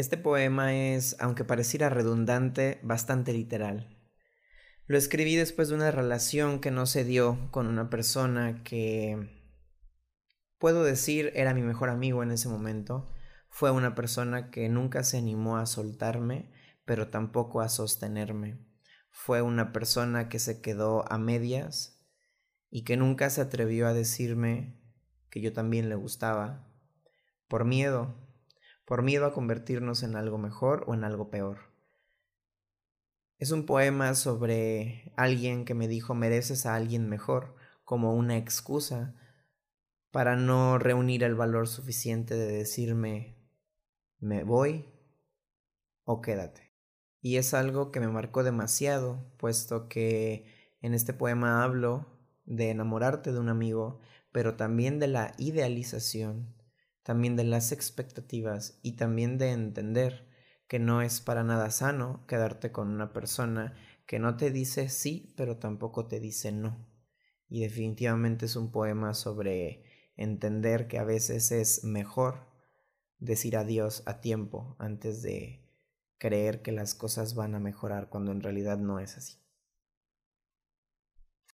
Este poema es, aunque pareciera redundante, bastante literal. Lo escribí después de una relación que no se dio con una persona que puedo decir era mi mejor amigo en ese momento. Fue una persona que nunca se animó a soltarme, pero tampoco a sostenerme. Fue una persona que se quedó a medias y que nunca se atrevió a decirme que yo también le gustaba, por miedo por miedo a convertirnos en algo mejor o en algo peor. Es un poema sobre alguien que me dijo mereces a alguien mejor como una excusa para no reunir el valor suficiente de decirme me voy o quédate. Y es algo que me marcó demasiado, puesto que en este poema hablo de enamorarte de un amigo, pero también de la idealización también de las expectativas y también de entender que no es para nada sano quedarte con una persona que no te dice sí, pero tampoco te dice no. Y definitivamente es un poema sobre entender que a veces es mejor decir adiós a tiempo antes de creer que las cosas van a mejorar cuando en realidad no es así.